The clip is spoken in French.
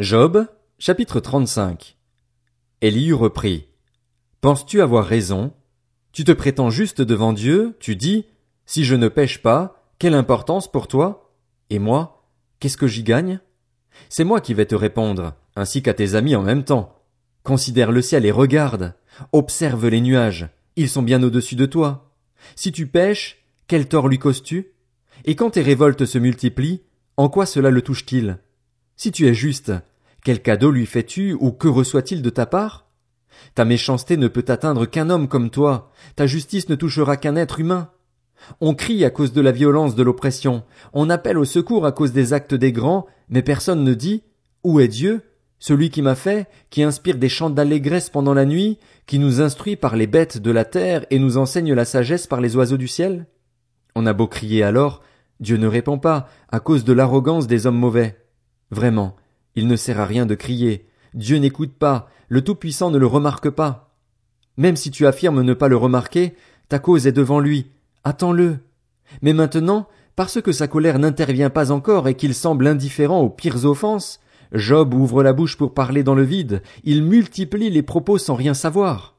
Job, chapitre 35 Élihu reprit. Penses-tu avoir raison? Tu te prétends juste devant Dieu, tu dis, si je ne pêche pas, quelle importance pour toi? Et moi, qu'est-ce que j'y gagne? C'est moi qui vais te répondre, ainsi qu'à tes amis en même temps. Considère le ciel et regarde. Observe les nuages. Ils sont bien au-dessus de toi. Si tu pêches, quel tort lui causes-tu? Et quand tes révoltes se multiplient, en quoi cela le touche-t-il? Si tu es juste, quel cadeau lui fais-tu ou que reçoit-il de ta part? Ta méchanceté ne peut atteindre qu'un homme comme toi, ta justice ne touchera qu'un être humain. On crie à cause de la violence de l'oppression, on appelle au secours à cause des actes des grands, mais personne ne dit Où est Dieu? Celui qui m'a fait, qui inspire des chants d'allégresse pendant la nuit, qui nous instruit par les bêtes de la terre et nous enseigne la sagesse par les oiseaux du ciel? On a beau crier alors, Dieu ne répond pas, à cause de l'arrogance des hommes mauvais. Vraiment, il ne sert à rien de crier. Dieu n'écoute pas, le Tout-Puissant ne le remarque pas. Même si tu affirmes ne pas le remarquer, ta cause est devant lui. Attends-le. Mais maintenant, parce que sa colère n'intervient pas encore et qu'il semble indifférent aux pires offenses, Job ouvre la bouche pour parler dans le vide, il multiplie les propos sans rien savoir.